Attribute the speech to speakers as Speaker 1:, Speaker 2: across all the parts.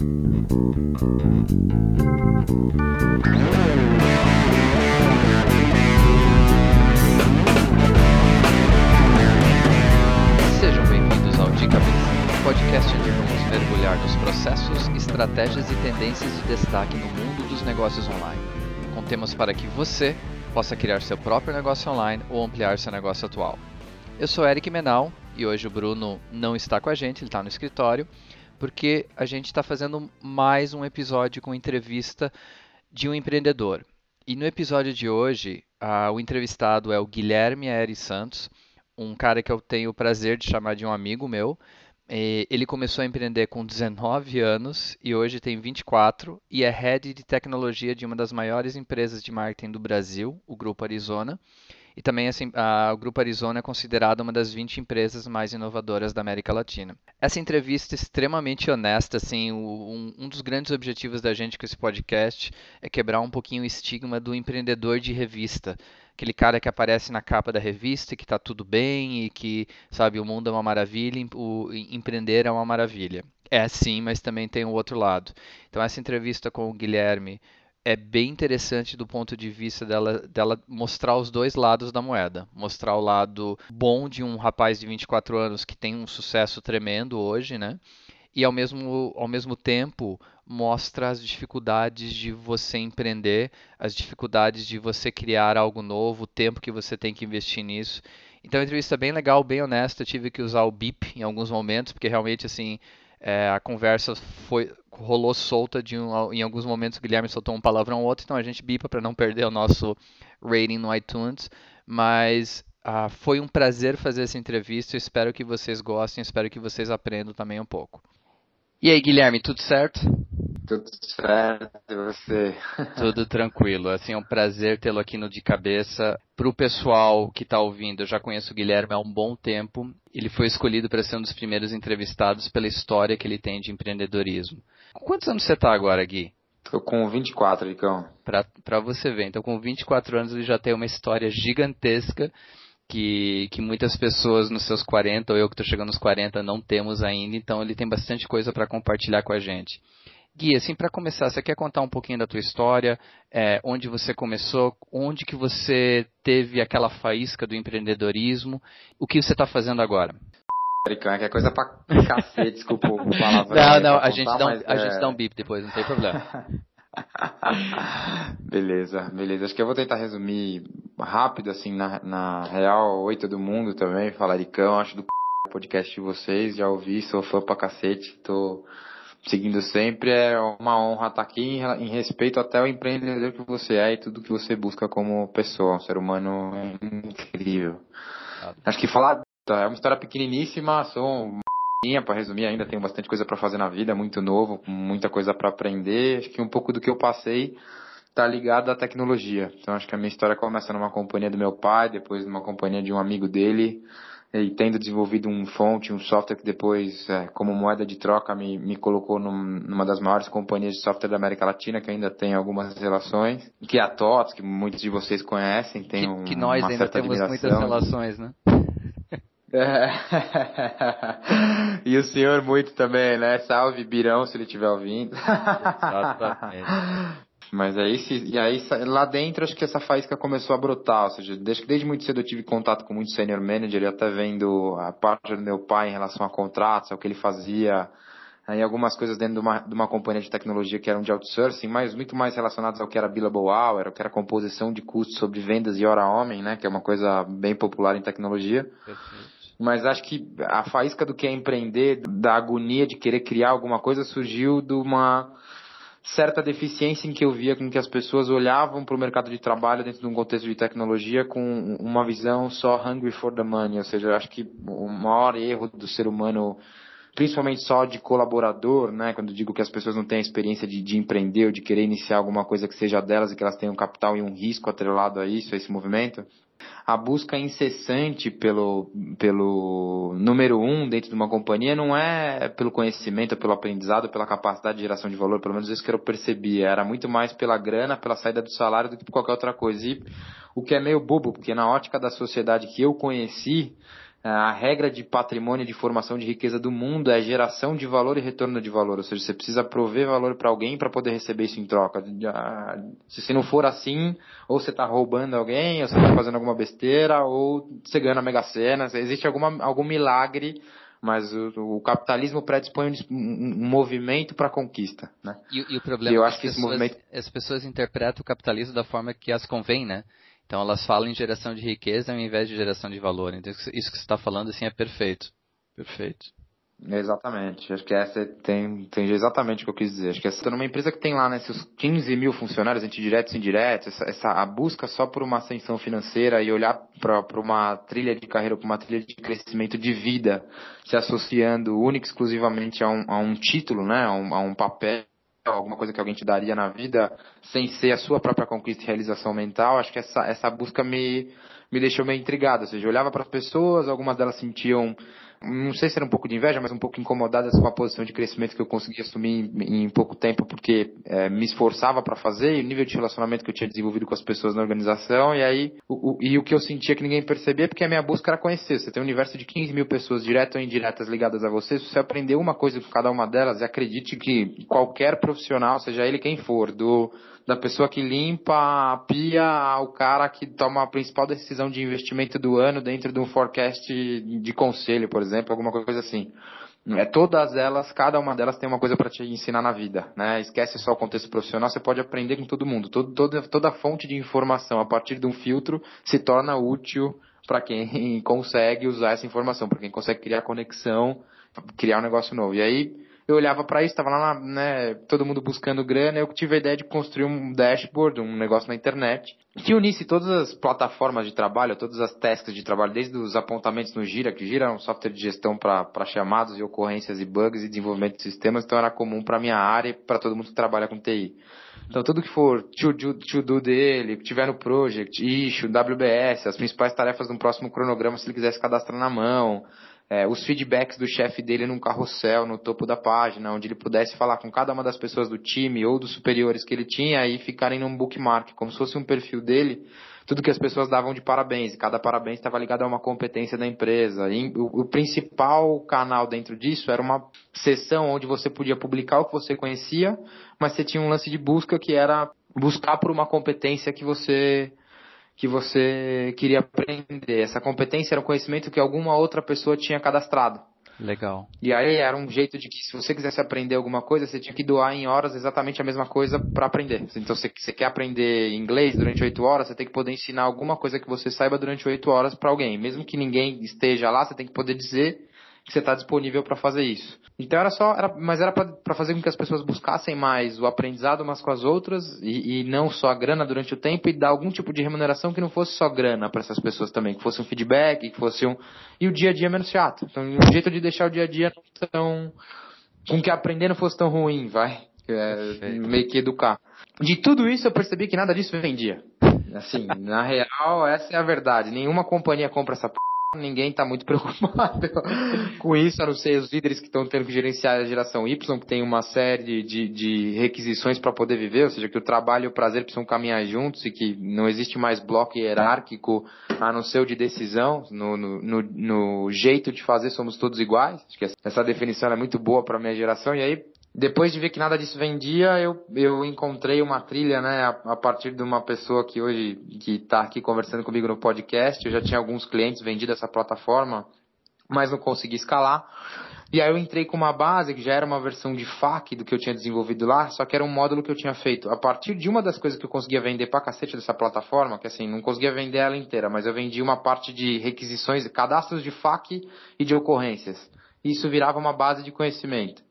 Speaker 1: Sejam bem-vindos ao Cabeça, um podcast onde vamos mergulhar nos processos, estratégias e tendências de destaque no mundo dos negócios online. Com temas para que você possa criar seu próprio negócio online ou ampliar seu negócio atual. Eu sou Eric Menal e hoje o Bruno não está com a gente, ele está no escritório, porque a gente está fazendo mais um episódio com entrevista de um empreendedor. E no episódio de hoje, o entrevistado é o Guilherme Aires Santos, um cara que eu tenho o prazer de chamar de um amigo meu. Ele começou a empreender com 19 anos e hoje tem 24 e é head de tecnologia de uma das maiores empresas de marketing do Brasil, o Grupo Arizona. E também assim, a, o Grupo Arizona é considerado uma das 20 empresas mais inovadoras da América Latina. Essa entrevista é extremamente honesta, assim, um, um, dos grandes objetivos da gente com esse podcast é quebrar um pouquinho o estigma do empreendedor de revista. Aquele cara que aparece na capa da revista e que está tudo bem e que, sabe, o mundo é uma maravilha, o empreender é uma maravilha. É sim, mas também tem o outro lado. Então essa entrevista com o Guilherme é bem interessante do ponto de vista dela, dela mostrar os dois lados da moeda. Mostrar o lado bom de um rapaz de 24 anos que tem um sucesso tremendo hoje, né? E ao mesmo, ao mesmo tempo mostra as dificuldades de você empreender, as dificuldades de você criar algo novo, o tempo que você tem que investir nisso. Então, é uma entrevista bem legal, bem honesta. Eu tive que usar o bip em alguns momentos, porque realmente, assim, é, a conversa foi rolou solta de um, em alguns momentos o Guilherme soltou um palavrão ou outro, então a gente bipa para não perder o nosso rating no iTunes, mas ah, foi um prazer fazer essa entrevista, espero que vocês gostem, espero que vocês aprendam também um pouco. E aí, Guilherme, tudo certo?
Speaker 2: Tudo certo, você?
Speaker 1: Tudo tranquilo. Assim, é um prazer tê-lo aqui no De Cabeça. Para o pessoal que está ouvindo, eu já conheço o Guilherme há um bom tempo. Ele foi escolhido para ser um dos primeiros entrevistados pela história que ele tem de empreendedorismo. Quantos anos você está agora, Gui?
Speaker 2: Tô com 24, Licão.
Speaker 1: Para você ver. Então, com 24 anos, ele já tem uma história gigantesca que, que muitas pessoas nos seus 40, ou eu que estou chegando nos 40, não temos ainda. Então, ele tem bastante coisa para compartilhar com a gente. Gui, assim, para começar, você quer contar um pouquinho da tua história, é, onde você começou, onde que você teve aquela faísca do empreendedorismo, o que você está fazendo agora?
Speaker 2: Americano, que é coisa pra cacete, desculpa o
Speaker 1: palavrão. Não, não, a, gente dá um, a gente é. dá um bip depois, não tem problema.
Speaker 2: beleza, beleza. Acho que eu vou tentar resumir rápido, assim, na, na real, oi todo mundo também, falaricão, acho do podcast de vocês, já ouvi, sou fã pra cacete, tô seguindo sempre. É uma honra estar aqui em, em respeito até ao empreendedor que você é e tudo que você busca como pessoa. Um ser humano incrível. Acho que falar é uma história pequeniníssima, sou uma para resumir ainda, tenho bastante coisa para fazer na vida, muito novo, muita coisa para aprender. Acho que um pouco do que eu passei está ligado à tecnologia. Então acho que a minha história começa numa companhia do meu pai, depois numa companhia de um amigo dele, e tendo desenvolvido um fonte, um software que depois, é, como moeda de troca, me, me colocou num, numa das maiores companhias de software da América Latina, que ainda tem algumas relações, que é a TOTS, que muitos de vocês conhecem, tem
Speaker 1: que, que nós ainda temos muitas relações, né?
Speaker 2: É. e o senhor muito também, né? Salve Birão, se ele estiver ouvindo. Exatamente. Mas aí, e aí lá dentro acho que essa faísca começou a brotar, ou seja, desde, desde muito cedo eu tive contato com muito senior manager até vendo a parte do meu pai em relação a contratos, ao que ele fazia, aí algumas coisas dentro de uma, de uma companhia de tecnologia que eram de outsourcing, mas muito mais relacionadas ao que era billable hour, ao que era composição de custos sobre vendas e hora homem, né, que é uma coisa bem popular em tecnologia. Perfeito. Mas acho que a faísca do que é empreender, da agonia de querer criar alguma coisa, surgiu de uma certa deficiência em que eu via com que as pessoas olhavam para o mercado de trabalho dentro de um contexto de tecnologia com uma visão só hungry for the money, ou seja, acho que o maior erro do ser humano principalmente só de colaborador, né? Quando digo que as pessoas não têm a experiência de, de, empreender ou de querer iniciar alguma coisa que seja delas e que elas tenham capital e um risco atrelado a isso, a esse movimento, a busca incessante pelo, pelo número um dentro de uma companhia não é pelo conhecimento, pelo aprendizado, pela capacidade de geração de valor, pelo menos isso que eu percebia, era muito mais pela grana, pela saída do salário do que por qualquer outra coisa. E o que é meio bobo, porque na ótica da sociedade que eu conheci, a regra de patrimônio de formação de riqueza do mundo é geração de valor e retorno de valor, ou seja, você precisa prover valor para alguém para poder receber isso em troca. Se não for assim, ou você está roubando alguém, ou você está fazendo alguma besteira, ou você ganha na Mega Sena, existe alguma, algum milagre mas o, o, capitalismo predispõe um, um movimento para a conquista, né?
Speaker 1: E, e, o problema e eu é acho que pessoas, movimento... as pessoas interpretam o capitalismo da forma que as convém, né? Então elas falam em geração de riqueza ao invés de geração de valor. Então isso que você está falando assim é perfeito. Perfeito.
Speaker 2: Exatamente. Acho que essa tem, tem exatamente o que eu quis dizer. Acho que essa numa empresa que tem lá né, seus 15 mil funcionários, entre diretos e indiretos, essa, essa, a busca só por uma ascensão financeira e olhar para uma trilha de carreira, para uma trilha de crescimento de vida, se associando única e exclusivamente a um, a um título, né, a um, a um papel, alguma coisa que alguém te daria na vida, sem ser a sua própria conquista e realização mental, acho que essa, essa busca me, me deixou meio intrigado. Ou seja, eu olhava para as pessoas, algumas delas sentiam não sei se era um pouco de inveja, mas um pouco incomodadas com a posição de crescimento que eu consegui assumir em, em pouco tempo, porque é, me esforçava para fazer, e o nível de relacionamento que eu tinha desenvolvido com as pessoas na organização, e aí, o, o, e o que eu sentia que ninguém percebia, porque a minha busca era conhecer. Você tem um universo de 15 mil pessoas, diretas ou indiretas, ligadas a você, se você aprender uma coisa com cada uma delas, acredite que qualquer profissional, seja ele quem for, do da pessoa que limpa a pia ao cara que toma a principal decisão de investimento do ano dentro de um forecast de conselho, por exemplo, alguma coisa assim. É, todas elas, cada uma delas tem uma coisa para te ensinar na vida, né? Esquece só o contexto profissional, você pode aprender com todo mundo. Todo, toda, toda fonte de informação a partir de um filtro se torna útil para quem consegue usar essa informação, para quem consegue criar conexão, criar um negócio novo. E aí, eu olhava para isso, estava lá, né, todo mundo buscando grana, eu tive a ideia de construir um dashboard, um negócio na internet, que unisse todas as plataformas de trabalho, todas as tasks de trabalho, desde os apontamentos no Gira, que Gira é um software de gestão para chamados e ocorrências e bugs e desenvolvimento de sistemas, então era comum para minha área e para todo mundo que trabalha com TI. Então tudo que for to-do to dele, que tiver no project, issue, WBS, as principais tarefas do próximo cronograma, se ele quisesse cadastrar na mão, é, os feedbacks do chefe dele num carrossel no topo da página, onde ele pudesse falar com cada uma das pessoas do time ou dos superiores que ele tinha e ficarem num bookmark, como se fosse um perfil dele, tudo que as pessoas davam de parabéns, e cada parabéns estava ligado a uma competência da empresa. E o, o principal canal dentro disso era uma seção onde você podia publicar o que você conhecia, mas você tinha um lance de busca que era buscar por uma competência que você que você queria aprender. Essa competência era um conhecimento que alguma outra pessoa tinha cadastrado.
Speaker 1: Legal.
Speaker 2: E aí era um jeito de que se você quisesse aprender alguma coisa, você tinha que doar em horas exatamente a mesma coisa para aprender. Então, se você quer aprender inglês durante oito horas, você tem que poder ensinar alguma coisa que você saiba durante oito horas para alguém. Mesmo que ninguém esteja lá, você tem que poder dizer que você está disponível para fazer isso. Então era só, era, mas era para fazer com que as pessoas buscassem mais o aprendizado umas com as outras e, e, não só a grana durante o tempo e dar algum tipo de remuneração que não fosse só grana para essas pessoas também, que fosse um feedback, que fosse um e o dia a dia menos chato. Então um jeito de deixar o dia a dia não tão com que aprender não fosse tão ruim, vai, é, meio que educar. De tudo isso eu percebi que nada disso vendia. Assim, na real, essa é a verdade. Nenhuma companhia compra essa p ninguém está muito preocupado com isso, a não ser os líderes que estão tendo que gerenciar a geração Y, que tem uma série de, de requisições para poder viver, ou seja, que o trabalho e o prazer precisam caminhar juntos e que não existe mais bloco hierárquico a não ser o de decisão, no, no, no, no jeito de fazer somos todos iguais. Acho que essa definição é muito boa para a minha geração, e aí depois de ver que nada disso vendia, eu, eu encontrei uma trilha, né, a, a partir de uma pessoa que hoje que está aqui conversando comigo no podcast. Eu já tinha alguns clientes vendidos essa plataforma, mas não consegui escalar. E aí eu entrei com uma base que já era uma versão de FAQ do que eu tinha desenvolvido lá, só que era um módulo que eu tinha feito. A partir de uma das coisas que eu conseguia vender pra cacete dessa plataforma, que assim, não conseguia vender ela inteira, mas eu vendi uma parte de requisições, cadastros de FAQ e de ocorrências. Isso virava uma base de conhecimento.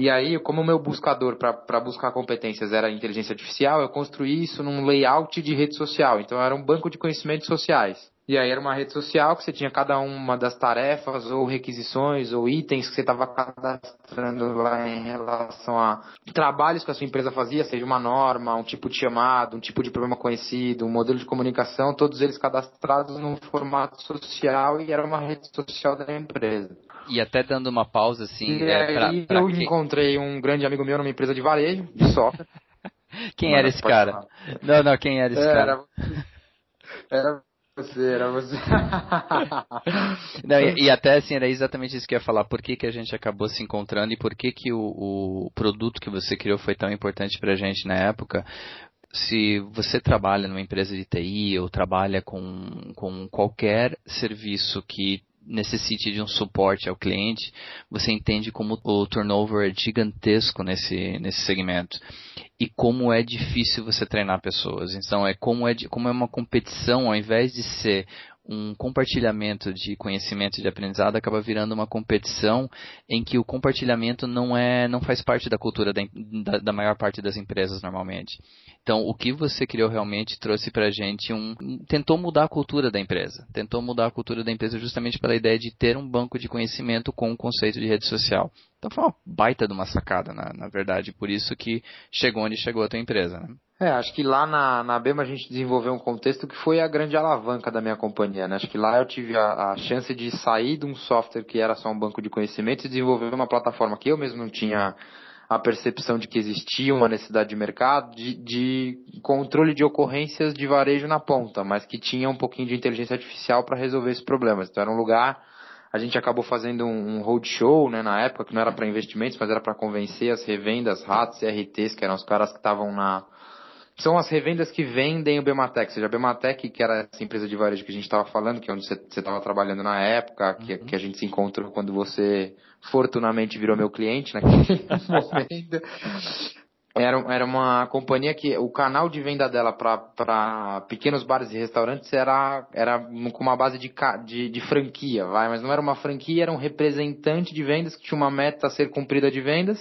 Speaker 2: E aí, como o meu buscador para buscar competências era inteligência artificial, eu construí isso num layout de rede social. Então era um banco de conhecimentos sociais. E aí era uma rede social que você tinha cada uma das tarefas ou requisições ou itens que você estava cadastrando lá em relação a trabalhos que a sua empresa fazia, seja uma norma, um tipo de chamado, um tipo de problema conhecido, um modelo de comunicação, todos eles cadastrados num formato social e era uma rede social da empresa.
Speaker 1: E até dando uma pausa, assim.
Speaker 2: E é, pra, pra eu que... encontrei um grande amigo meu numa empresa de varejo, de software.
Speaker 1: quem era esse cara? Não, não, quem era esse
Speaker 2: era,
Speaker 1: cara?
Speaker 2: Era você, era você.
Speaker 1: Não, e, e, até assim, era exatamente isso que eu ia falar. Por que, que a gente acabou se encontrando e por que, que o, o produto que você criou foi tão importante pra gente na época? se você trabalha numa empresa de TI ou trabalha com, com qualquer serviço que necessite de um suporte ao cliente, você entende como o turnover é gigantesco nesse, nesse segmento e como é difícil você treinar pessoas. Então é como é, como é uma competição, ao invés de ser um compartilhamento de conhecimento e de aprendizado acaba virando uma competição em que o compartilhamento não é não faz parte da cultura da, da, da maior parte das empresas normalmente. Então, o que você criou realmente trouxe para a gente um, tentou mudar a cultura da empresa, tentou mudar a cultura da empresa justamente pela ideia de ter um banco de conhecimento com o conceito de rede social. Então, foi uma baita de uma sacada, na, na verdade, por isso que chegou onde chegou a tua empresa, né?
Speaker 2: É, acho que lá na, na Bema a gente desenvolveu um contexto que foi a grande alavanca da minha companhia, né? Acho que lá eu tive a, a, chance de sair de um software que era só um banco de conhecimento e desenvolver uma plataforma que eu mesmo não tinha a percepção de que existia uma necessidade de mercado, de, de controle de ocorrências de varejo na ponta, mas que tinha um pouquinho de inteligência artificial para resolver esses problemas. Então era um lugar a gente acabou fazendo um, um roadshow, né, na época, que não era para investimentos, mas era para convencer as revendas, RATs e RTs, que eram os caras que estavam na, são as revendas que vendem o Bematec. Ou seja, a Bematec, que era essa empresa de varejo que a gente estava falando, que é onde você estava trabalhando na época, que, uhum. que, a gente se encontrou quando você fortunamente virou meu cliente naquele momento. Era, era uma companhia que o canal de venda dela para pequenos bares e restaurantes era, era com uma base de, de, de franquia, vai, mas não era uma franquia, era um representante de vendas que tinha uma meta a ser cumprida de vendas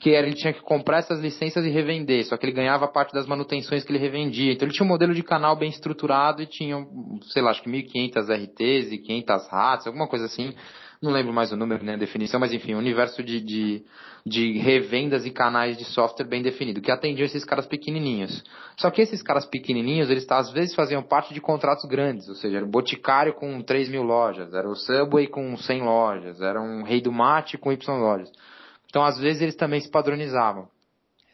Speaker 2: que era, ele tinha que comprar essas licenças e revender, só que ele ganhava parte das manutenções que ele revendia. Então ele tinha um modelo de canal bem estruturado e tinha, sei lá, acho que 1.500 RTs e 500 RATs, alguma coisa assim. Não lembro mais o número, né, a definição, mas enfim, um universo de, de, de revendas e canais de software bem definido, que atendiam esses caras pequenininhos. Só que esses caras pequenininhos, eles às vezes faziam parte de contratos grandes, ou seja, era o Boticário com 3 mil lojas, era o Subway com 100 lojas, era um Rei do Mate com Y lojas. Então, às vezes, eles também se padronizavam.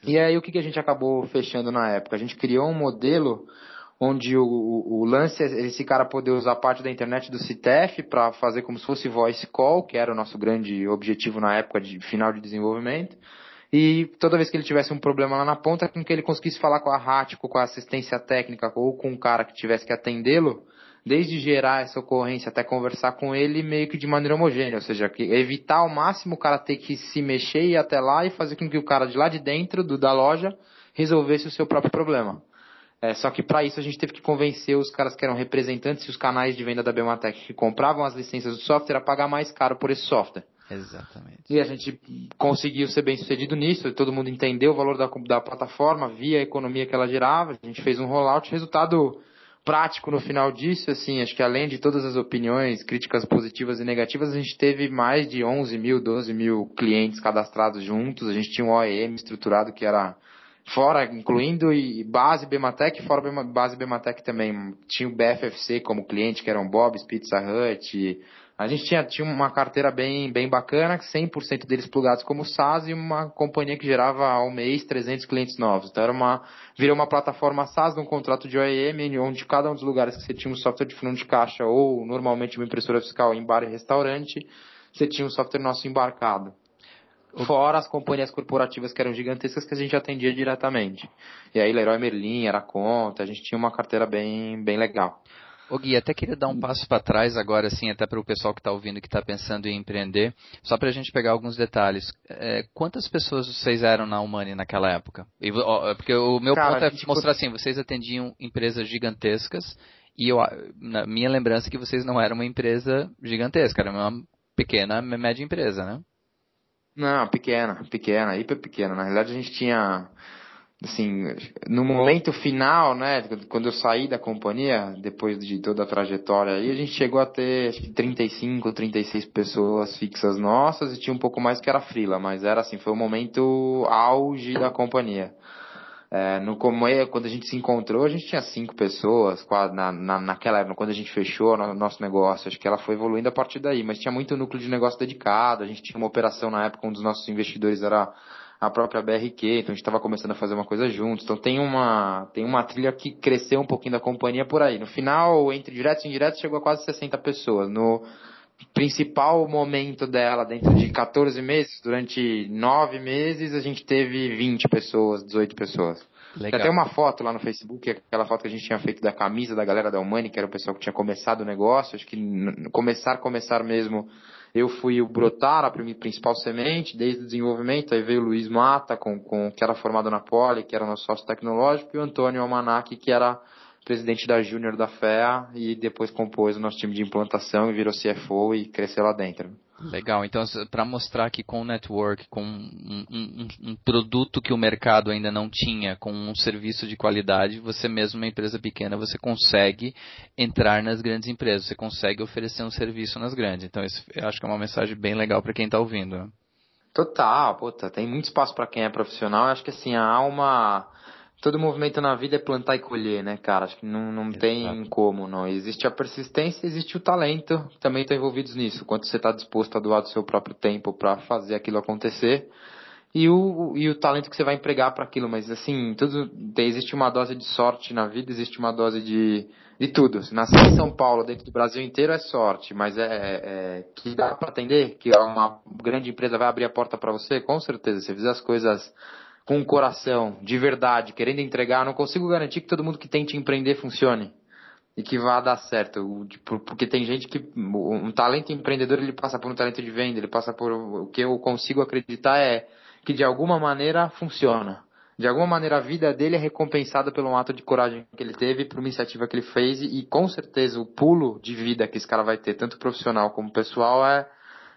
Speaker 2: E aí, o que, que a gente acabou fechando na época? A gente criou um modelo onde o, o, o lance é esse cara poder usar parte da internet do CITEF para fazer como se fosse voice call, que era o nosso grande objetivo na época de final de desenvolvimento. E toda vez que ele tivesse um problema lá na ponta, com que ele conseguisse falar com a RAT, com a assistência técnica ou com o cara que tivesse que atendê-lo, desde gerar essa ocorrência até conversar com ele meio que de maneira homogênea, ou seja, que evitar ao máximo o cara ter que se mexer e ir até lá e fazer com que o cara de lá de dentro do, da loja resolvesse o seu próprio problema. É, só que para isso a gente teve que convencer os caras que eram representantes e os canais de venda da Bematec que compravam as licenças do software a pagar mais caro por esse software.
Speaker 1: Exatamente.
Speaker 2: E a gente conseguiu ser bem sucedido nisso, todo mundo entendeu o valor da, da plataforma, via a economia que ela gerava, a gente fez um rollout, resultado prático no final disso, assim, acho que além de todas as opiniões, críticas positivas e negativas, a gente teve mais de 11 mil, 12 mil clientes cadastrados juntos, a gente tinha um OEM estruturado que era fora, incluindo e base Bematec, fora base Bematec também, tinha o BFFC como cliente, que eram Bob's, Pizza Hut, a gente tinha, tinha uma carteira bem, bem bacana, 100% deles plugados como SaaS e uma companhia que gerava ao mês 300 clientes novos. Então era uma, virou uma plataforma SaaS num contrato de OEM, onde cada um dos lugares que você tinha um software de fundo de caixa ou normalmente uma impressora fiscal em bar e restaurante, você tinha um software nosso embarcado. Fora as companhias corporativas que eram gigantescas que a gente atendia diretamente. E aí Leroy Merlin era conta, a gente tinha uma carteira bem, bem legal.
Speaker 1: Ô Gui, até queria dar um passo para trás agora, assim, até para o pessoal que está ouvindo que está pensando em empreender, só para a gente pegar alguns detalhes. É, quantas pessoas vocês eram na Humani naquela época? E, ó, porque o meu Cara, ponto é mostrar assim, vocês atendiam empresas gigantescas e eu, na minha lembrança é que vocês não eram uma empresa gigantesca, era uma pequena, média empresa, né?
Speaker 2: Não, pequena, pequena, hiper pequena. Na realidade a gente tinha assim, no momento final, né, quando eu saí da companhia, depois de toda a trajetória aí, a gente chegou a ter acho que 35, 36 pessoas fixas nossas e tinha um pouco mais que era frila, mas era assim, foi o momento auge da companhia. É, no quando a gente se encontrou, a gente tinha cinco pessoas na, na, naquela época, quando a gente fechou o nosso negócio. Acho que ela foi evoluindo a partir daí, mas tinha muito núcleo de negócio dedicado. A gente tinha uma operação na época, um dos nossos investidores era a própria BRQ, então a gente estava começando a fazer uma coisa juntos. Então tem uma, tem uma trilha que cresceu um pouquinho da companhia por aí. No final, entre diretos e indiretos, chegou a quase 60 pessoas. No principal momento dela, dentro de 14 meses, durante 9 meses, a gente teve 20 pessoas, 18 pessoas. Legal. Tem até uma foto lá no Facebook, aquela foto que a gente tinha feito da camisa da galera da Humani, que era o pessoal que tinha começado o negócio. Acho que começar, começar mesmo eu fui o brotar, a principal semente, desde o desenvolvimento, aí veio o Luiz Mata, com, com, que era formado na Poli, que era nosso sócio tecnológico, e o Antônio Almanac, que era presidente da Júnior da FEA, e depois compôs o nosso time de implantação e virou CFO e cresceu lá dentro.
Speaker 1: Legal, então para mostrar que com o network, com um, um, um, produto que o mercado ainda não tinha, com um serviço de qualidade, você mesmo, uma empresa pequena, você consegue entrar nas grandes empresas, você consegue oferecer um serviço nas grandes. Então isso eu acho que é uma mensagem bem legal para quem está ouvindo.
Speaker 2: Total, puta, tem muito espaço para quem é profissional. Eu acho que assim, há uma todo movimento na vida é plantar e colher, né, cara? Acho que não, não tem como, não. Existe a persistência, existe o talento, também estão envolvidos nisso. Quanto você está disposto a doar do seu próprio tempo para fazer aquilo acontecer. E o, e o talento que você vai empregar para aquilo. Mas, assim, tudo, existe uma dose de sorte na vida, existe uma dose de, de tudo. Se nascer em São Paulo, dentro do Brasil inteiro, é sorte. Mas é, é que dá para atender, que uma grande empresa vai abrir a porta para você, com certeza. Se você fizer as coisas com o coração, de verdade, querendo entregar, não consigo garantir que todo mundo que tente empreender funcione e que vá dar certo. Porque tem gente que um talento empreendedor ele passa por um talento de venda, ele passa por o que eu consigo acreditar é que de alguma maneira funciona. De alguma maneira a vida dele é recompensada pelo ato de coragem que ele teve, por uma iniciativa que ele fez e, e com certeza o pulo de vida que esse cara vai ter, tanto profissional como pessoal, é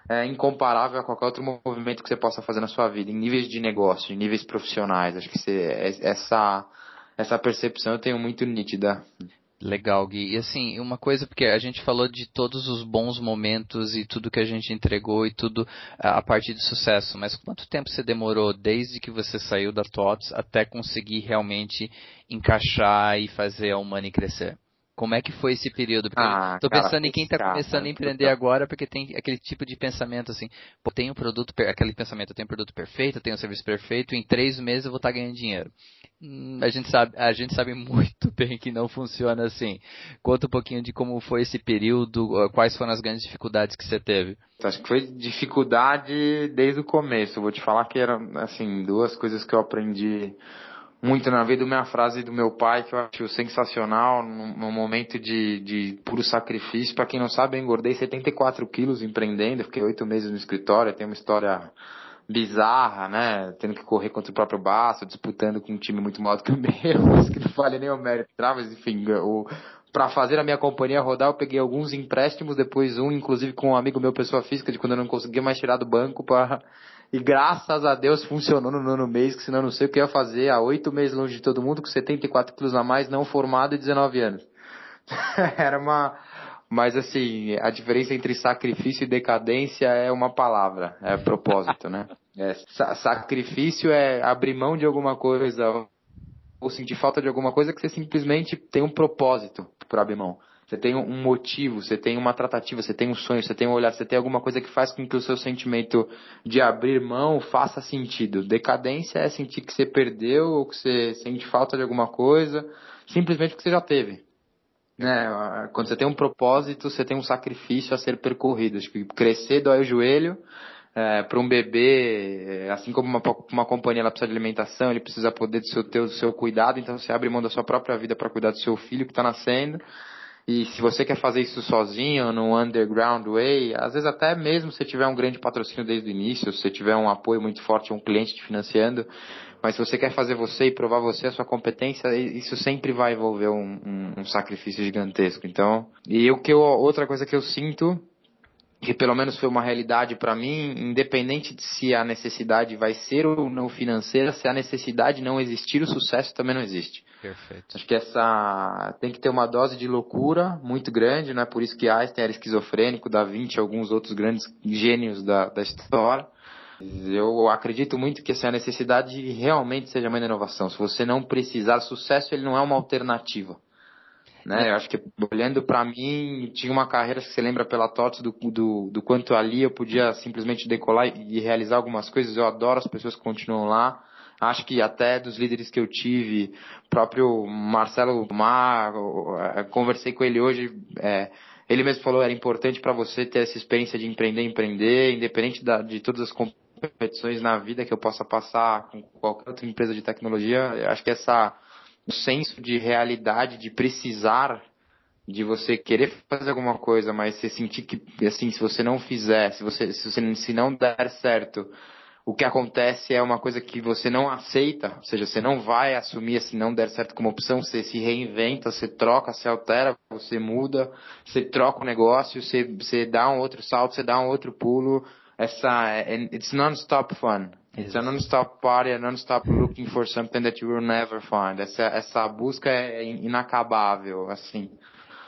Speaker 2: é, incomparável a qualquer outro movimento que você possa fazer na sua vida, em níveis de negócio, em níveis profissionais. Acho que você, é, essa, essa percepção eu tenho muito nítida.
Speaker 1: Legal, Gui. E assim, uma coisa, porque a gente falou de todos os bons momentos e tudo que a gente entregou e tudo a partir de sucesso, mas quanto tempo você demorou desde que você saiu da TOTS até conseguir realmente encaixar e fazer a Humani crescer? Como é que foi esse período? Porque ah, tô pensando em quem está começando a empreender agora, porque tem aquele tipo de pensamento assim, pô, tem um produto, aquele pensamento, eu tenho um produto perfeito, eu tenho um serviço perfeito, em três meses eu vou estar tá ganhando dinheiro. Hum, a gente sabe, a gente sabe muito bem que não funciona assim. Conta um pouquinho de como foi esse período, quais foram as grandes dificuldades que você teve.
Speaker 2: Acho que foi dificuldade desde o começo. vou te falar que eram assim duas coisas que eu aprendi muito na vida uma frase do meu pai que eu acho sensacional num, momento de, de puro sacrifício. Para quem não sabe, eu engordei 74 quilos empreendendo, fiquei oito meses no escritório, tem uma história bizarra, né? Tendo que correr contra o próprio Baço, disputando com um time muito maior do que o meu, que não vale nem o mérito, mas enfim, o, para fazer a minha companhia rodar, eu peguei alguns empréstimos, depois um, inclusive com um amigo meu, pessoa física, de quando eu não conseguia mais tirar do banco para e graças a Deus funcionou no nono mês, que senão eu não sei o que eu ia fazer há oito meses longe de todo mundo, com 74 quilos a mais, não formado e 19 anos. Era uma. Mas assim, a diferença entre sacrifício e decadência é uma palavra, é propósito, né? É, sacrifício é abrir mão de alguma coisa ou sentir falta de alguma coisa que você simplesmente tem um propósito para abrir mão. Você tem um motivo, você tem uma tratativa, você tem um sonho, você tem um olhar, você tem alguma coisa que faz com que o seu sentimento de abrir mão faça sentido. Decadência é sentir que você perdeu ou que você sente falta de alguma coisa, simplesmente porque você já teve. Né? Quando você tem um propósito, você tem um sacrifício a ser percorrido. Acho que crescer dói o joelho, é, para um bebê, é, assim como uma, uma companhia ela precisa de alimentação, ele precisa poder do seu, ter o seu cuidado, então você abre mão da sua própria vida para cuidar do seu filho que está nascendo. E se você quer fazer isso sozinho, no underground way, às vezes até mesmo se tiver um grande patrocínio desde o início, se tiver um apoio muito forte, um cliente te financiando, mas se você quer fazer você e provar você a sua competência, isso sempre vai envolver um, um, um sacrifício gigantesco. Então, e o que eu, outra coisa que eu sinto que pelo menos foi uma realidade para mim, independente de se a necessidade vai ser ou não financeira, se a necessidade não existir, o sucesso também não existe.
Speaker 1: Perfeito.
Speaker 2: Acho que essa tem que ter uma dose de loucura muito grande, não é por isso que Einstein era esquizofrênico, Da Vinci, alguns outros grandes gênios da, da história. Eu acredito muito que essa necessidade realmente seja a mãe da inovação. Se você não precisar, sucesso ele não é uma alternativa. Né? Eu acho que olhando para mim, tinha uma carreira que você lembra pela TOTS do, do, do quanto ali eu podia simplesmente decolar e, e realizar algumas coisas. Eu adoro as pessoas que continuam lá. Acho que até dos líderes que eu tive, próprio Marcelo Mar, conversei com ele hoje, é, ele mesmo falou era importante para você ter essa experiência de empreender, empreender, independente da, de todas as competições na vida que eu possa passar com qualquer outra empresa de tecnologia. Acho que essa o senso de realidade, de precisar, de você querer fazer alguma coisa, mas você sentir que, assim, se você não fizer, se você, se, você, se não der certo, o que acontece é uma coisa que você não aceita, ou seja, você não vai assumir se não der certo como opção, você se reinventa, você troca, você altera, você muda, você troca o negócio, você, você dá um outro salto, você dá um outro pulo. Essa, it's non-stop fun. It's a non-stop party, a non-stop looking for something that you will never find. Essa, essa busca é inacabável, assim.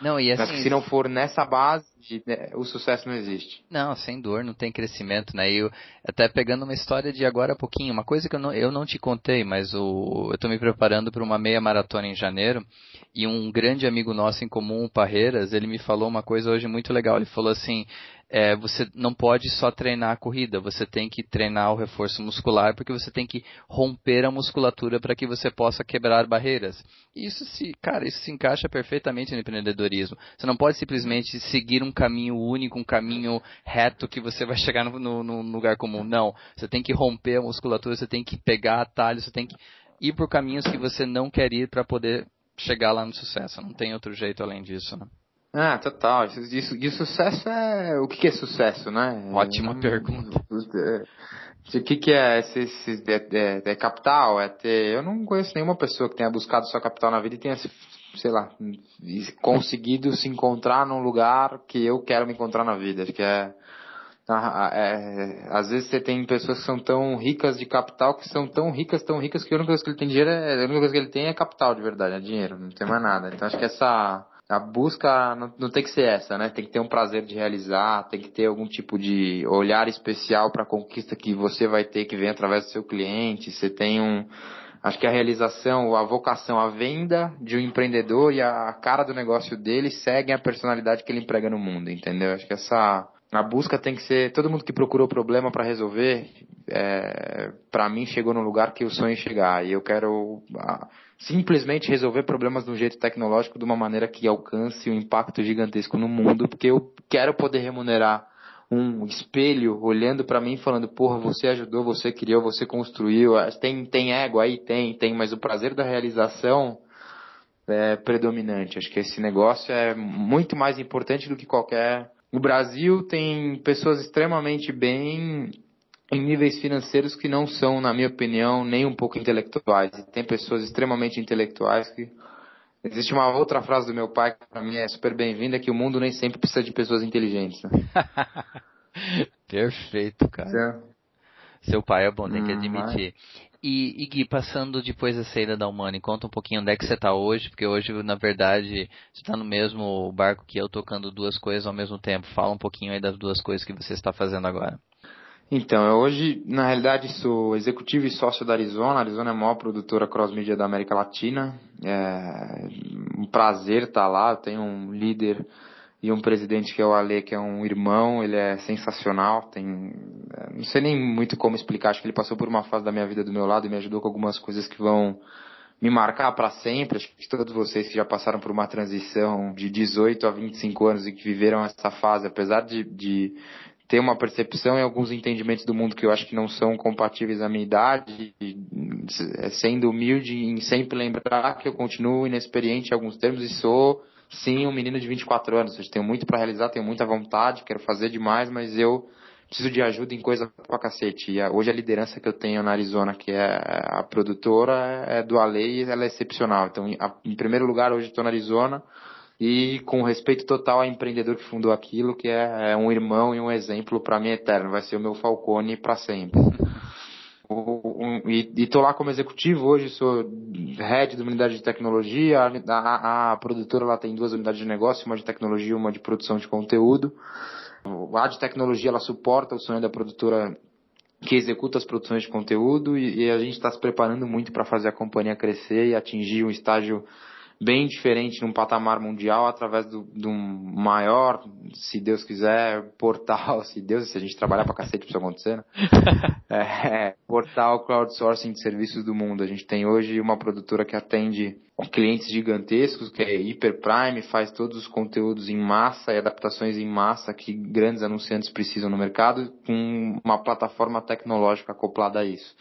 Speaker 1: Não, e assim,
Speaker 2: Mas se não for nessa base, né, o sucesso não existe.
Speaker 1: Não, sem dor, não tem crescimento, né? E eu, até pegando uma história de agora a pouquinho, uma coisa que eu não, eu não te contei, mas o, eu estou me preparando para uma meia maratona em janeiro, e um grande amigo nosso em comum, o Parreiras, ele me falou uma coisa hoje muito legal. Ele falou assim, é, você não pode só treinar a corrida, você tem que treinar o reforço muscular, porque você tem que romper a musculatura para que você possa quebrar barreiras. Isso se, cara, isso se encaixa perfeitamente no empreendedorismo. Você não pode simplesmente seguir um caminho único, um caminho reto que você vai chegar no, no, no lugar comum. Não, você tem que romper a musculatura, você tem que pegar atalhos, você tem que ir por caminhos que você não quer ir para poder chegar lá no sucesso. Não tem outro jeito além disso, né?
Speaker 2: Ah, total. Isso, de sucesso é. O que, que é sucesso, né?
Speaker 1: Ótima é, pergunta.
Speaker 2: O que, que é, esse, esse, é, é, é, capital? É ter. Eu não conheço nenhuma pessoa que tenha buscado sua capital na vida e tenha, sei lá, conseguido se encontrar num lugar que eu quero me encontrar na vida. Acho que é. É, às vezes você tem pessoas que são tão ricas de capital que são tão ricas, tão ricas que a única coisa que ele tem dinheiro é, a única coisa que ele tem é capital de verdade, é dinheiro, não tem mais nada. Então acho que essa a busca não, não, tem que ser essa, né? Tem que ter um prazer de realizar, tem que ter algum tipo de olhar especial para a conquista que você vai ter que vem através do seu cliente. Você tem um, acho que a realização, a vocação, a venda de um empreendedor e a cara do negócio dele seguem a personalidade que ele emprega no mundo, entendeu? Acho que essa a busca tem que ser todo mundo que procurou problema para resolver, é, para mim chegou no lugar que eu sonho chegar e eu quero simplesmente resolver problemas de um jeito tecnológico de uma maneira que alcance um impacto gigantesco no mundo, porque eu quero poder remunerar um espelho olhando para mim falando, porra, você ajudou, você criou, você construiu, tem, tem ego aí, tem, tem, mas o prazer da realização é predominante. Acho que esse negócio é muito mais importante do que qualquer. O Brasil tem pessoas extremamente bem em níveis financeiros que não são, na minha opinião, nem um pouco intelectuais. Tem pessoas extremamente intelectuais que. Existe uma outra frase do meu pai que para mim é super bem-vinda, que o mundo nem sempre precisa de pessoas inteligentes. Né?
Speaker 1: Perfeito, cara. Seu pai é bom, tem que hum, admitir. E, e Gui, passando depois da saída da Humana, conta um pouquinho onde é que você está hoje, porque hoje, na verdade, você está no mesmo barco que eu, tocando duas coisas ao mesmo tempo. Fala um pouquinho aí das duas coisas que você está fazendo agora.
Speaker 2: Então, eu hoje, na realidade, sou executivo e sócio da Arizona. A Arizona é a maior produtora cross-media da América Latina. É um prazer estar lá. Eu tenho um líder e um presidente que é o Ale, que é um irmão. Ele é sensacional. Tem, é, não sei nem muito como explicar. Acho que ele passou por uma fase da minha vida do meu lado e me ajudou com algumas coisas que vão me marcar para sempre. Acho que todos vocês que já passaram por uma transição de 18 a 25 anos e que viveram essa fase, apesar de, de ter uma percepção e alguns entendimentos do mundo que eu acho que não são compatíveis à minha idade, é, sendo humilde em sempre lembrar que eu continuo inexperiente em alguns termos e sou, sim, um menino de 24 anos. Tenho muito para realizar, tenho muita vontade, quero fazer demais, mas eu preciso de ajuda em coisa pra cacete. E hoje a liderança que eu tenho na Arizona, que é a produtora, é do Ale e ela é excepcional. Então, em primeiro lugar, hoje estou na Arizona e com respeito total ao empreendedor que fundou aquilo, que é, é um irmão e um exemplo para mim eterno, vai ser o meu Falcone para sempre. e estou lá como executivo hoje, sou head uma unidade de tecnologia, a, a, a, produtora lá tem duas unidades de negócio, uma de tecnologia e uma de produção de conteúdo. A de tecnologia ela suporta o sonho da produtora que executa as produções de conteúdo e, e a gente está se preparando muito para fazer a companhia crescer e atingir um estágio bem diferente num patamar mundial através do, de um maior, se Deus quiser, portal, se Deus, se a gente trabalhar pra cacete pra isso acontecer, né? é, portal crowdsourcing de serviços do mundo. A gente tem hoje uma produtora que atende clientes gigantescos, que é Hyper Prime, faz todos os conteúdos em massa e adaptações em massa que grandes anunciantes precisam no mercado, com uma plataforma tecnológica acoplada a isso.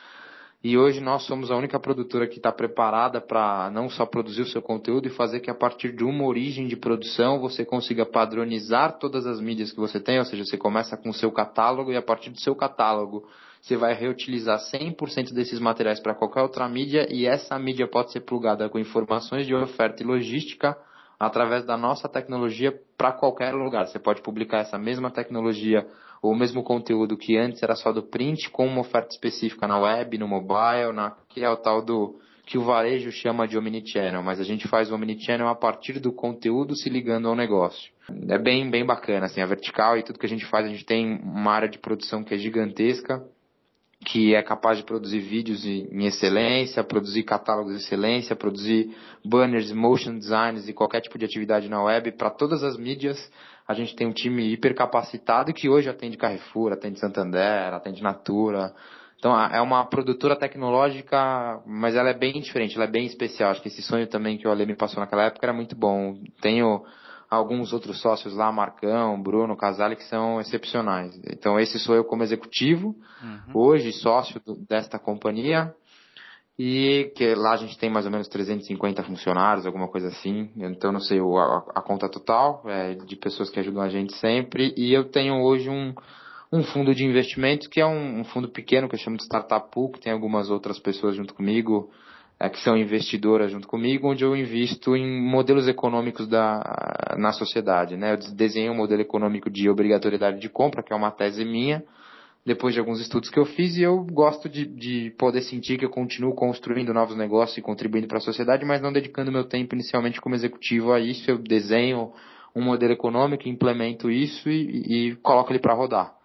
Speaker 2: E hoje nós somos a única produtora que está preparada para não só produzir o seu conteúdo e fazer que a partir de uma origem de produção você consiga padronizar todas as mídias que você tem, ou seja, você começa com o seu catálogo e a partir do seu catálogo você vai reutilizar 100% desses materiais para qualquer outra mídia e essa mídia pode ser plugada com informações de oferta e logística através da nossa tecnologia para qualquer lugar. Você pode publicar essa mesma tecnologia o mesmo conteúdo que antes era só do print com uma oferta específica na web, no mobile, na, que é o tal do que o varejo chama de omnichannel, mas a gente faz o omnichannel a partir do conteúdo se ligando ao negócio. É bem, bem bacana, assim, a vertical e tudo que a gente faz, a gente tem uma área de produção que é gigantesca, que é capaz de produzir vídeos em excelência, produzir catálogos de excelência, produzir banners, motion designs e qualquer tipo de atividade na web para todas as mídias. A gente tem um time hiper capacitado que hoje atende Carrefour, atende Santander, atende Natura. Então é uma produtora tecnológica, mas ela é bem diferente, ela é bem especial. Acho que esse sonho também que o Ale me passou naquela época era muito bom. Tenho alguns outros sócios lá, Marcão, Bruno, Casale, que são excepcionais. Então esse sou eu como executivo, uhum. hoje sócio desta companhia, e que lá a gente tem mais ou menos 350 funcionários, alguma coisa assim. Então não sei a, a conta total é, de pessoas que ajudam a gente sempre. E eu tenho hoje um, um fundo de investimentos que é um, um fundo pequeno que eu chamo de Startup Pool, que tem algumas outras pessoas junto comigo é, que são investidoras junto comigo, onde eu invisto em modelos econômicos da, na sociedade. Né? Eu desenhei um modelo econômico de obrigatoriedade de compra, que é uma tese minha, depois de alguns estudos que eu fiz, e eu gosto de, de poder sentir que eu continuo construindo novos negócios e contribuindo para a sociedade, mas não dedicando meu tempo inicialmente como executivo a isso. Eu desenho um modelo econômico, implemento isso e, e coloco ele para rodar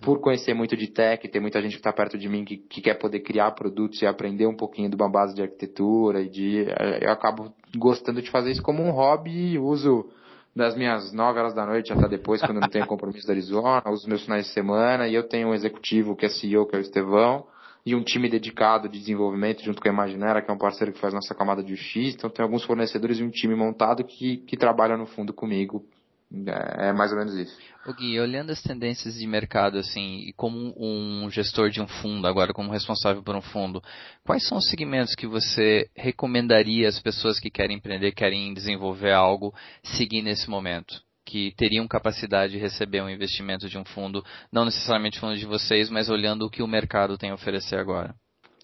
Speaker 2: por conhecer muito de tech, ter muita gente que está perto de mim que, que, quer poder criar produtos e aprender um pouquinho de uma base de arquitetura e de, eu acabo gostando de fazer isso como um hobby e uso das minhas 9 horas da noite até depois, quando não tenho compromisso da Arizona, uso meus finais de semana e eu tenho um executivo que é CEO, que é o Estevão, e um time dedicado de desenvolvimento junto com a Imaginera, que é um parceiro que faz nossa camada de X. Então tem alguns fornecedores e um time montado que, que trabalha no fundo comigo é, é mais ou menos isso.
Speaker 1: O Gui, olhando as tendências de mercado, assim, e como um gestor de um fundo, agora como responsável por um fundo, quais são os segmentos que você recomendaria às pessoas que querem empreender, querem desenvolver algo, seguir nesse momento? Que teriam capacidade de receber um investimento de um fundo, não necessariamente fundo de vocês, mas olhando o que o mercado tem a oferecer agora?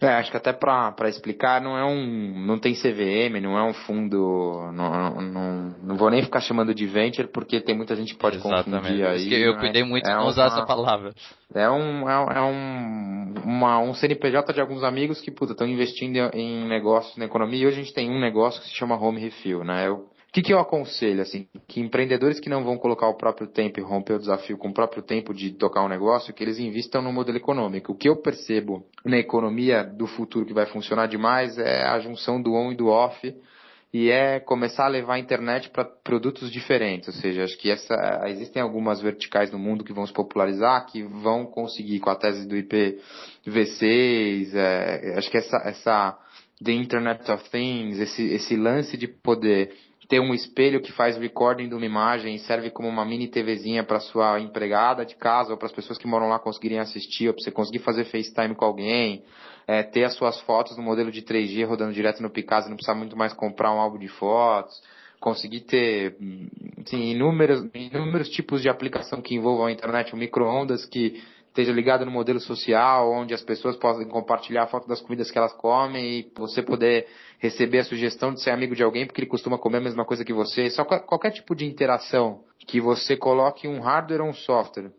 Speaker 2: É, acho que até para explicar, não é um, não tem CVM, não é um fundo, não, não, não vou nem ficar chamando de venture porque tem muita gente que pode Exatamente. confundir aí.
Speaker 1: eu é? cuidei muito é de não uma, usar essa palavra.
Speaker 2: É um, é, é um, uma, um CNPJ de alguns amigos que, puta, estão investindo em negócios na economia e hoje a gente tem um negócio que se chama Home Refill, né? Eu, que, que, eu aconselho, assim, que empreendedores que não vão colocar o próprio tempo e romper o desafio com o próprio tempo de tocar um negócio, que eles investam no modelo econômico. O que eu percebo na economia do futuro que vai funcionar demais é a junção do on e do off, e é começar a levar a internet para produtos diferentes, ou seja, acho que essa, existem algumas verticais no mundo que vão se popularizar, que vão conseguir com a tese do IPv6, é, acho que essa, essa The Internet of Things, esse, esse lance de poder ter um espelho que faz recording de uma imagem e serve como uma mini TVzinha para sua empregada de casa ou para as pessoas que moram lá conseguirem assistir, ou para você conseguir fazer FaceTime com alguém, é, ter as suas fotos no modelo de 3G rodando direto no Picasa, não precisar muito mais comprar um álbum de fotos, conseguir ter assim, inúmeros, inúmeros tipos de aplicação que envolvam a internet, um micro-ondas que esteja ligado no modelo social, onde as pessoas possam compartilhar a foto das comidas que elas comem e você poder receber a sugestão de ser amigo de alguém porque ele costuma comer a mesma coisa que você. Só qualquer tipo de interação que você coloque um hardware ou um software.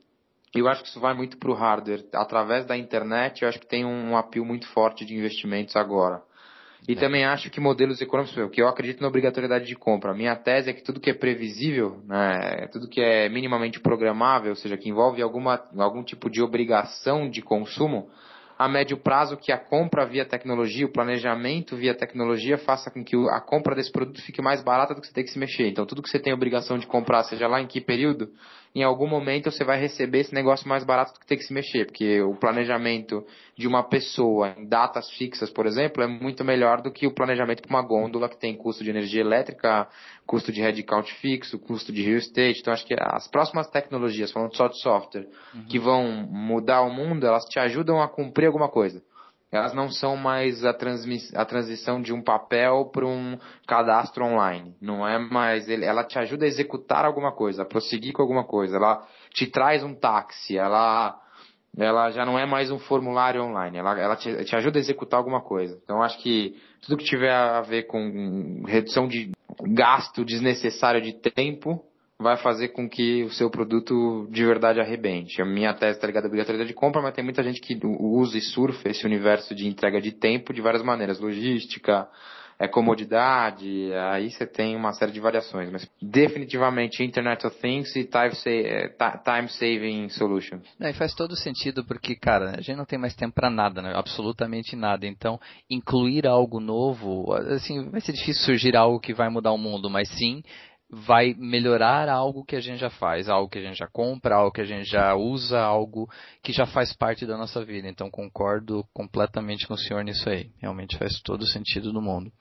Speaker 2: Eu acho que isso vai muito para o hardware. Através da internet, eu acho que tem um apelo muito forte de investimentos agora. E é. também acho que modelos econômicos, que eu acredito na obrigatoriedade de compra. A minha tese é que tudo que é previsível, né, tudo que é minimamente programável, ou seja, que envolve alguma, algum tipo de obrigação de consumo, a médio prazo que a compra via tecnologia, o planejamento via tecnologia faça com que a compra desse produto fique mais barata do que você tem que se mexer. Então, tudo que você tem obrigação de comprar, seja lá em que período, em algum momento você vai receber esse negócio mais barato do que ter que se mexer, porque o planejamento de uma pessoa em datas fixas, por exemplo, é muito melhor do que o planejamento para uma gôndola que tem custo de energia elétrica, custo de headcount fixo, custo de real estate. Então, acho que as próximas tecnologias, falando só de software, uhum. que vão mudar o mundo, elas te ajudam a cumprir alguma coisa elas não são mais a, a transição de um papel para um cadastro online. Não é mais. Ela te ajuda a executar alguma coisa, a prosseguir com alguma coisa. Ela te traz um táxi. Ela, ela já não é mais um formulário online. Ela, ela te, te ajuda a executar alguma coisa. Então, acho que tudo que tiver a ver com redução de gasto desnecessário de tempo vai fazer com que o seu produto de verdade arrebente. A minha tese está ligada à obrigatoriedade de compra, mas tem muita gente que usa e surfa esse universo de entrega de tempo de várias maneiras. Logística, é comodidade, aí você tem uma série de variações, mas definitivamente Internet of Things e Time, time Saving Solutions.
Speaker 1: Não, e faz todo sentido porque, cara, a gente não tem mais tempo para nada, né? absolutamente nada. Então, incluir algo novo, assim, vai ser difícil surgir algo que vai mudar o mundo, mas sim vai melhorar algo que a gente já faz, algo que a gente já compra, algo que a gente já usa, algo que já faz parte da nossa vida. Então concordo completamente com o senhor nisso aí. Realmente faz todo o sentido do mundo.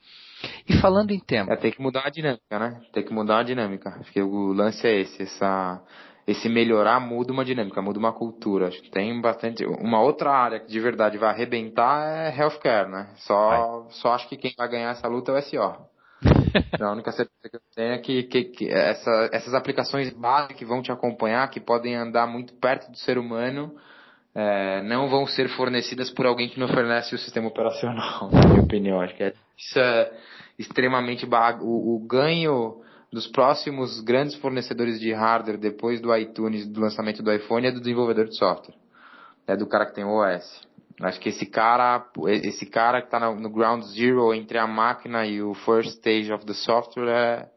Speaker 1: E falando em tempo.
Speaker 2: É, tem que mudar a dinâmica, né? Tem que mudar a dinâmica. Acho que o lance é esse, essa, esse melhorar muda uma dinâmica, muda uma cultura. Acho que tem bastante. Uma outra área que de verdade vai arrebentar é healthcare, né? Só, só acho que quem vai ganhar essa luta é o SO. A única certeza que eu tenho é que, que, que essa, essas aplicações básicas que vão te acompanhar, que podem andar muito perto do ser humano, é, não vão ser fornecidas por alguém que não fornece o sistema operacional, na minha opinião. Acho que é, isso é extremamente bago. O, o ganho dos próximos grandes fornecedores de hardware depois do iTunes, do lançamento do iPhone, é do desenvolvedor de software. É do cara que tem o OS. Acho que esse cara, esse cara que está no ground zero entre a máquina e o first stage of the software é,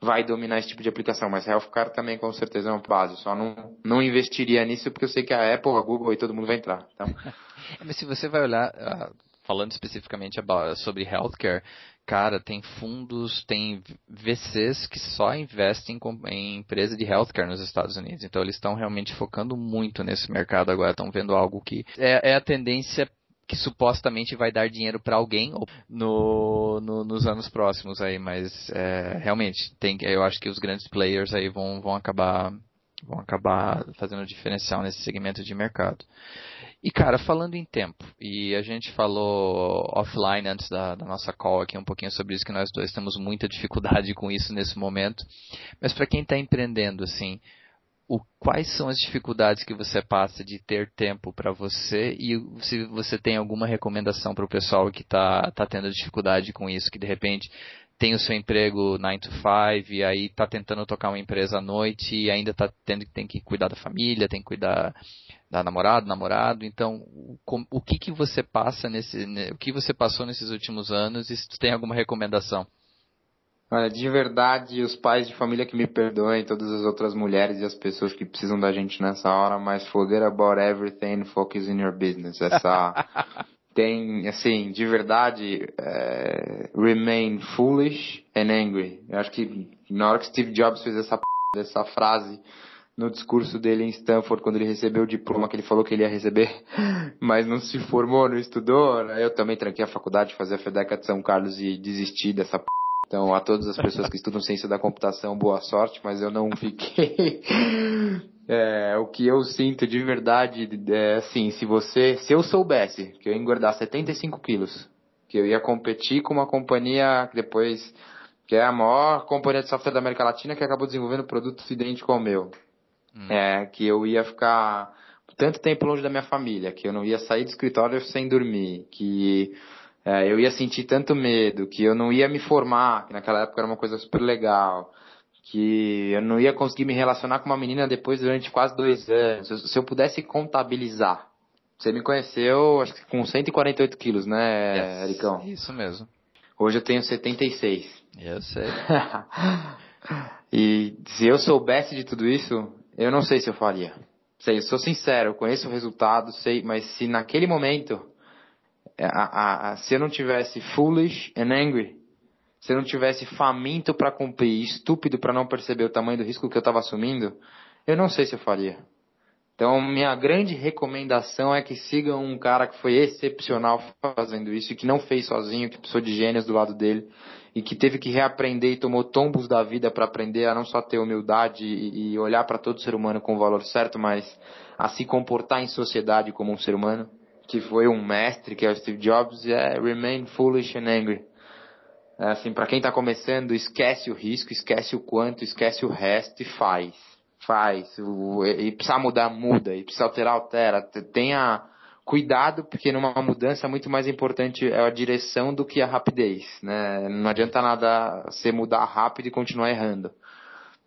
Speaker 2: vai dominar esse tipo de aplicação. Mas healthcare também com certeza é uma base. Só não, não investiria nisso porque eu sei que a Apple, a Google e todo mundo vai entrar. Então...
Speaker 1: Mas se você vai olhar, ah, falando especificamente sobre healthcare, cara, tem fundos, tem VCs que só investem em empresa de healthcare nos Estados Unidos. Então eles estão realmente focando muito nesse mercado agora, estão vendo algo que é, é a tendência que supostamente vai dar dinheiro para alguém no, no, nos anos próximos aí, mas é, realmente tem, eu acho que os grandes players aí vão, vão acabar vão acabar fazendo diferencial nesse segmento de mercado. E cara, falando em tempo, e a gente falou offline antes da, da, nossa call aqui um pouquinho sobre isso, que nós dois temos muita dificuldade com isso nesse momento. Mas para quem está empreendendo, assim, o, quais são as dificuldades que você passa de ter tempo para você e se você tem alguma recomendação para o pessoal que está tá tendo dificuldade com isso, que de repente tem o seu emprego 9 to 5 e aí está tentando tocar uma empresa à noite e ainda está tendo tem que cuidar da família, tem que cuidar da namorada, namorado. Então, o, o que que você passa nesse, o que você passou nesses últimos anos e se tem alguma recomendação?
Speaker 2: Olha, de verdade, os pais de família que me perdoem, todas as outras mulheres e as pessoas que precisam da gente nessa hora, mas forget about everything, focus in your business. Essa tem, assim, de verdade, é, remain foolish and angry. Eu acho que na hora que Steve Jobs fez essa, essa frase no discurso dele em Stanford, quando ele recebeu o diploma que ele falou que ele ia receber, mas não se formou, não estudou, eu também tranquei a faculdade, fazer a FEDECA de São Carlos e desisti dessa p... Então, a todas as pessoas que estudam ciência da computação, boa sorte, mas eu não fiquei. É, o que eu sinto de verdade é assim, se você, se eu soubesse que eu ia engordar 75 quilos, que eu ia competir com uma companhia que depois, que é a maior companhia de software da América Latina que acabou desenvolvendo produtos idênticos ao meu, hum. é, que eu ia ficar tanto tempo longe da minha família, que eu não ia sair do escritório sem dormir, que é, eu ia sentir tanto medo, que eu não ia me formar, que naquela época era uma coisa super legal, que eu não ia conseguir me relacionar com uma menina depois durante quase dois anos. Se eu pudesse contabilizar. Você me conheceu, acho que com 148 quilos, né, yes, Ericão?
Speaker 1: Isso mesmo.
Speaker 2: Hoje eu tenho 76.
Speaker 1: Eu sei.
Speaker 2: e se eu soubesse de tudo isso, eu não sei se eu faria. Sei, eu sou sincero, eu conheço o resultado, sei, mas se naquele momento, a, a, a, se eu não tivesse foolish and angry, se eu não tivesse faminto para cumprir, estúpido para não perceber o tamanho do risco que eu estava assumindo, eu não sei se eu faria. Então, minha grande recomendação é que sigam um cara que foi excepcional fazendo isso e que não fez sozinho, que precisou de gênios do lado dele e que teve que reaprender e tomou tombos da vida para aprender a não só ter humildade e, e olhar para todo ser humano com o valor certo, mas a se comportar em sociedade como um ser humano, que foi um mestre, que é o Steve Jobs, e é remain foolish and angry. É assim, para quem está começando, esquece o risco, esquece o quanto, esquece o resto e faz. Faz. O, e precisa mudar, muda. E precisa alterar, altera. Tenha cuidado, porque numa mudança muito mais importante é a direção do que a rapidez, né? Não adianta nada você mudar rápido e continuar errando.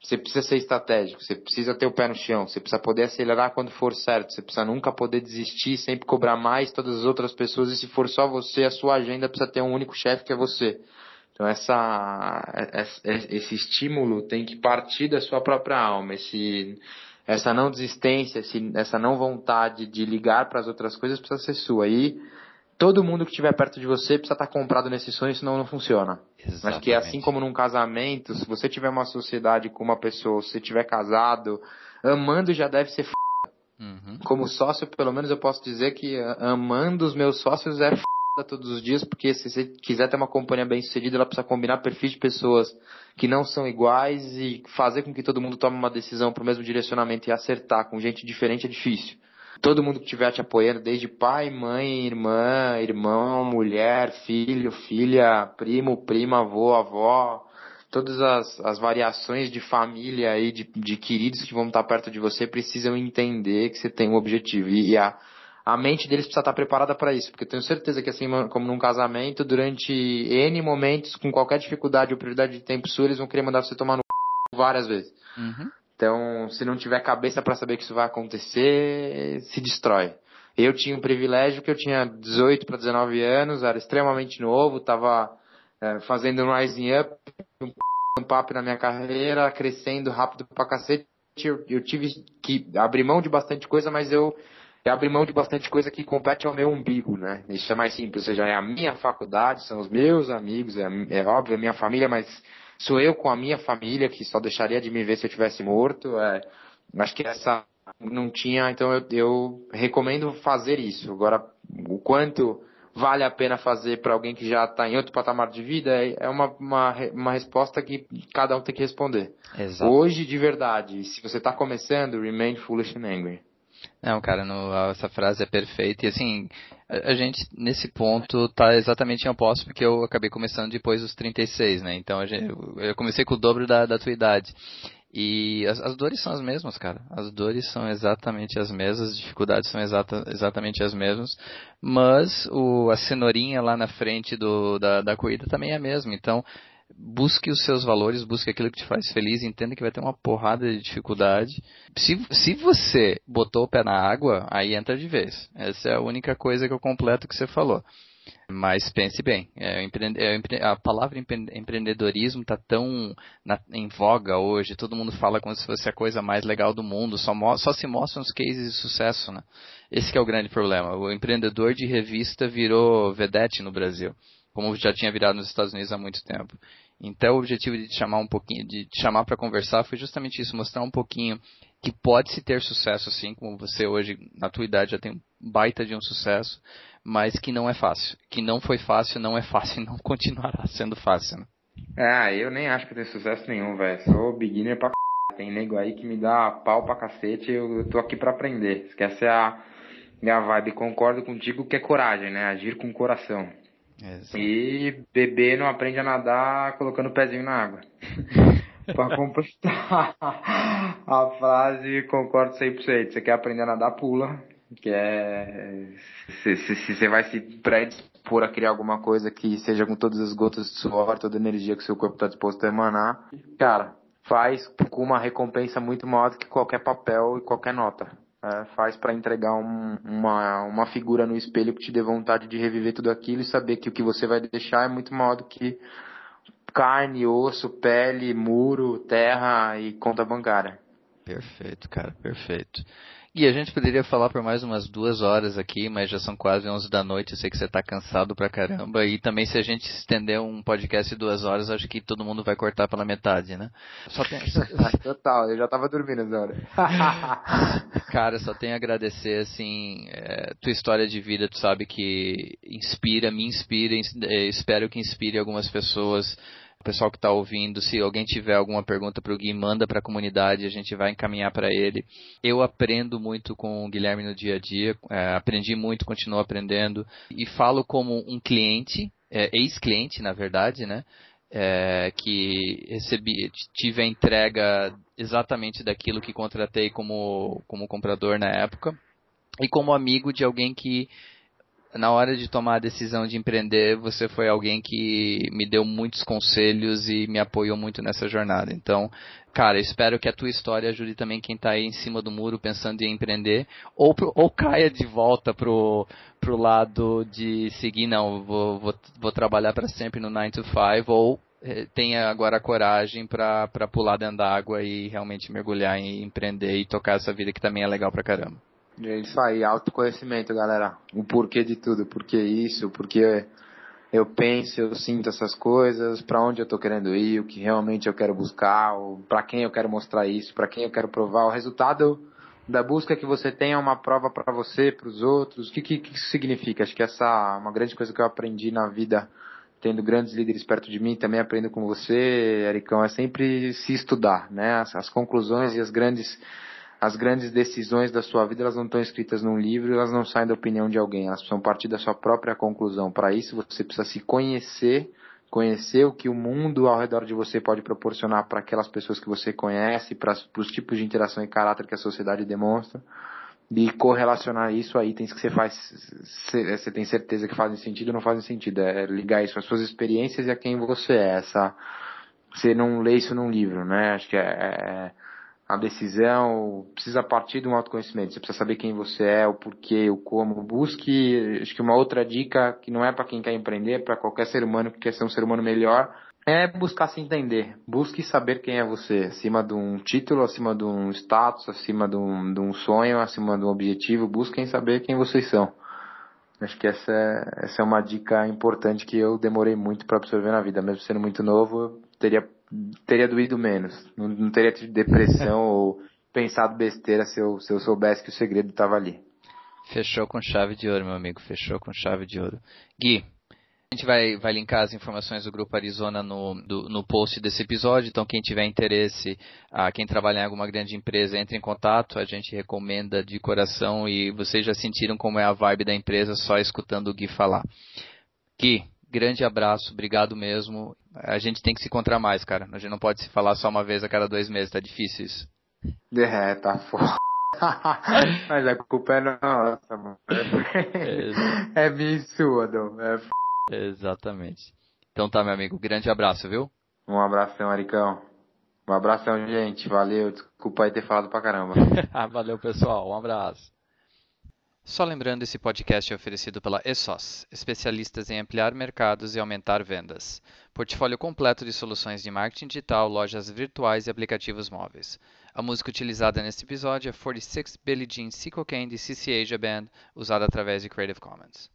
Speaker 2: Você precisa ser estratégico, você precisa ter o pé no chão, você precisa poder acelerar quando for certo, você precisa nunca poder desistir, sempre cobrar mais todas as outras pessoas e se for só você, a sua agenda precisa ter um único chefe que é você. Então essa, esse estímulo tem que partir da sua própria alma, esse essa não desistência, essa não vontade de ligar para as outras coisas precisa ser sua. E todo mundo que estiver perto de você precisa estar tá comprado nesse sonho, senão não funciona. Exatamente. Mas que assim como num casamento, se você tiver uma sociedade com uma pessoa, se você tiver casado, amando já deve ser f... uhum. Como sócio, pelo menos eu posso dizer que amando os meus sócios é f todos os dias, porque se você quiser ter uma companhia bem sucedida, ela precisa combinar perfis de pessoas que não são iguais e fazer com que todo mundo tome uma decisão para o mesmo direcionamento e acertar com gente diferente é difícil. Todo mundo que estiver te apoiando, desde pai, mãe, irmã, irmão, mulher, filho, filha, primo, prima, avô, avó, todas as, as variações de família e de, de queridos que vão estar perto de você precisam entender que você tem um objetivo. E, e a, a mente deles precisa estar preparada para isso, porque eu tenho certeza que assim como num casamento, durante N momentos, com qualquer dificuldade ou prioridade de tempo sua, eles vão querer mandar você tomar no várias vezes. Uhum. Então, se não tiver cabeça para saber que isso vai acontecer, se destrói. Eu tinha um privilégio que eu tinha 18 para 19 anos, era extremamente novo, estava é, fazendo um rising up, um up na minha carreira, crescendo rápido pra cacete. Eu, eu tive que abrir mão de bastante coisa, mas eu é abrir mão de bastante coisa que compete ao meu umbigo, né? Isso é mais simples, ou seja, é a minha faculdade, são os meus amigos, é, é óbvio, é a minha família, mas sou eu com a minha família que só deixaria de me ver se eu tivesse morto. É, acho que essa não tinha, então eu, eu recomendo fazer isso. Agora, o quanto vale a pena fazer para alguém que já está em outro patamar de vida é uma, uma, uma resposta que cada um tem que responder. Exato. Hoje, de verdade, se você está começando, remain foolish and angry.
Speaker 1: Não, cara, no, essa frase é perfeita. E assim, a, a, gente nesse ponto tá exatamente em oposto, porque eu acabei começando depois dos 36, né? Então gente, eu comecei com o dobro da, da tua idade. E as, as, dores são as mesmas, cara. As dores são exatamente as mesmas, as dificuldades são exata, exatamente as mesmas. Mas o, a cenourinha lá na frente do, da, da corrida também é a mesma. Então, busque os seus valores, busque aquilo que te faz feliz, entenda que vai ter uma porrada de dificuldade. Se, se você botou o pé na água, aí entra de vez. Essa é a única coisa que eu completo que você falou. Mas pense bem, é, é, a palavra empreendedorismo está tão na, em voga hoje, todo mundo fala como se fosse a coisa mais legal do mundo, só, só se mostram os cases de sucesso. Né? Esse é o grande problema. O empreendedor de revista virou vedete no Brasil como já tinha virado nos Estados Unidos há muito tempo. Então, o objetivo de te chamar um pouquinho, de te chamar para conversar foi justamente isso, mostrar um pouquinho que pode se ter sucesso assim, como você hoje, na tua idade, já tem baita de um sucesso, mas que não é fácil. Que não foi fácil, não é fácil e não continuará sendo fácil. Né?
Speaker 2: Ah, eu nem acho que eu tenho sucesso nenhum, velho. Sou beginner pra c... Tem nego aí que me dá pau pra cacete, eu tô aqui pra aprender. Esquece a minha vibe. Concordo contigo que é coragem, né? Agir com coração. Exato. E bebê não aprende a nadar colocando o pezinho na água. para completar a frase, concordo 100%. Você quer aprender a nadar, pula. Que é. Se, se, se você vai se predispor a criar alguma coisa que seja com todas as gotas de suor, toda a energia que o seu corpo está disposto a emanar, cara, faz com uma recompensa muito maior do que qualquer papel e qualquer nota é, faz para entregar um, uma, uma figura no espelho que te dê vontade de reviver tudo aquilo e saber que o que você vai deixar é muito maior do que carne, osso, pele, muro, terra e conta bancária.
Speaker 1: Perfeito, cara, perfeito. E a gente poderia falar por mais umas duas horas aqui, mas já são quase 11 da noite. Eu sei que você está cansado pra caramba. E também, se a gente estender um podcast de duas horas, acho que todo mundo vai cortar pela metade, né?
Speaker 2: Só tem... Total, eu já estava dormindo essa hora.
Speaker 1: Cara, só tenho a agradecer, assim, é, tua história de vida, tu sabe que inspira, me inspira, é, espero que inspire algumas pessoas o pessoal que está ouvindo, se alguém tiver alguma pergunta para o Gui, manda para a comunidade, a gente vai encaminhar para ele. Eu aprendo muito com o Guilherme no dia a dia, é, aprendi muito, continuo aprendendo e falo como um cliente, é, ex-cliente na verdade, né? É, que recebi, tive a entrega exatamente daquilo que contratei como, como comprador na época e como amigo de alguém que na hora de tomar a decisão de empreender, você foi alguém que me deu muitos conselhos e me apoiou muito nessa jornada. Então, cara, espero que a tua história ajude também quem está aí em cima do muro pensando em empreender, ou, ou caia de volta pro, pro lado de seguir, não, vou, vou, vou trabalhar para sempre no 9 to 5, ou eh, tenha agora a coragem para pular dentro da água e realmente mergulhar em empreender e tocar essa vida que também é legal pra caramba.
Speaker 2: É isso aí, autoconhecimento, galera. O porquê de tudo, porquê isso, porquê eu penso, eu sinto essas coisas, para onde eu tô querendo ir, o que realmente eu quero buscar, para quem eu quero mostrar isso, para quem eu quero provar. O resultado da busca que você tem é uma prova para você, para os outros. O que, que, que isso significa? Acho que essa é uma grande coisa que eu aprendi na vida, tendo grandes líderes perto de mim, também aprendo com você, Ericão, é sempre se estudar, né? As, as conclusões e as grandes as grandes decisões da sua vida elas não estão escritas num livro, elas não saem da opinião de alguém, elas precisam partir da sua própria conclusão. Para isso você precisa se conhecer, conhecer o que o mundo ao redor de você pode proporcionar para aquelas pessoas que você conhece, para os tipos de interação e caráter que a sociedade demonstra, e correlacionar isso a itens que você faz, você tem certeza que fazem sentido ou não fazem sentido. É ligar isso às suas experiências e a quem você é. Essa, você não lê isso num livro, né? Acho que é, é a decisão precisa partir de um autoconhecimento. Você precisa saber quem você é, o porquê, o como. Busque, acho que uma outra dica que não é para quem quer empreender, é para qualquer ser humano que quer ser um ser humano melhor, é buscar se entender. Busque saber quem é você, acima de um título, acima de um status, acima de um, de um sonho, acima de um objetivo. Busquem saber quem vocês são. Acho que essa é, essa é uma dica importante que eu demorei muito para absorver na vida. Mesmo sendo muito novo, eu teria teria doído menos. Não, não teria tido depressão ou pensado besteira se eu, se eu soubesse que o segredo estava ali.
Speaker 1: Fechou com chave de ouro, meu amigo. Fechou com chave de ouro. Gui, a gente vai, vai linkar as informações do Grupo Arizona no, do, no post desse episódio, então quem tiver interesse, ah, quem trabalhar em alguma grande empresa, entre em contato, a gente recomenda de coração e vocês já sentiram como é a vibe da empresa só escutando o Gui falar. Gui, grande abraço, obrigado mesmo. A gente tem que se encontrar mais, cara. A gente não pode se falar só uma vez a cada dois meses, tá difícil isso.
Speaker 2: É, tá foda. Mas a culpa é nossa, mano. É, é minha e sua, Dom. É f...
Speaker 1: Exatamente. Então tá, meu amigo. Grande abraço, viu?
Speaker 2: Um abração, Aricão. Um abração, gente. Valeu. Desculpa aí ter falado pra caramba.
Speaker 1: Valeu, pessoal. Um abraço. Só lembrando, esse podcast é oferecido pela ESOS, especialistas em ampliar mercados e aumentar vendas. Portfólio completo de soluções de marketing digital, lojas virtuais e aplicativos móveis. A música utilizada neste episódio é 46 Billie Jean Sequel Candy CC Asia Band, usada através de Creative Commons.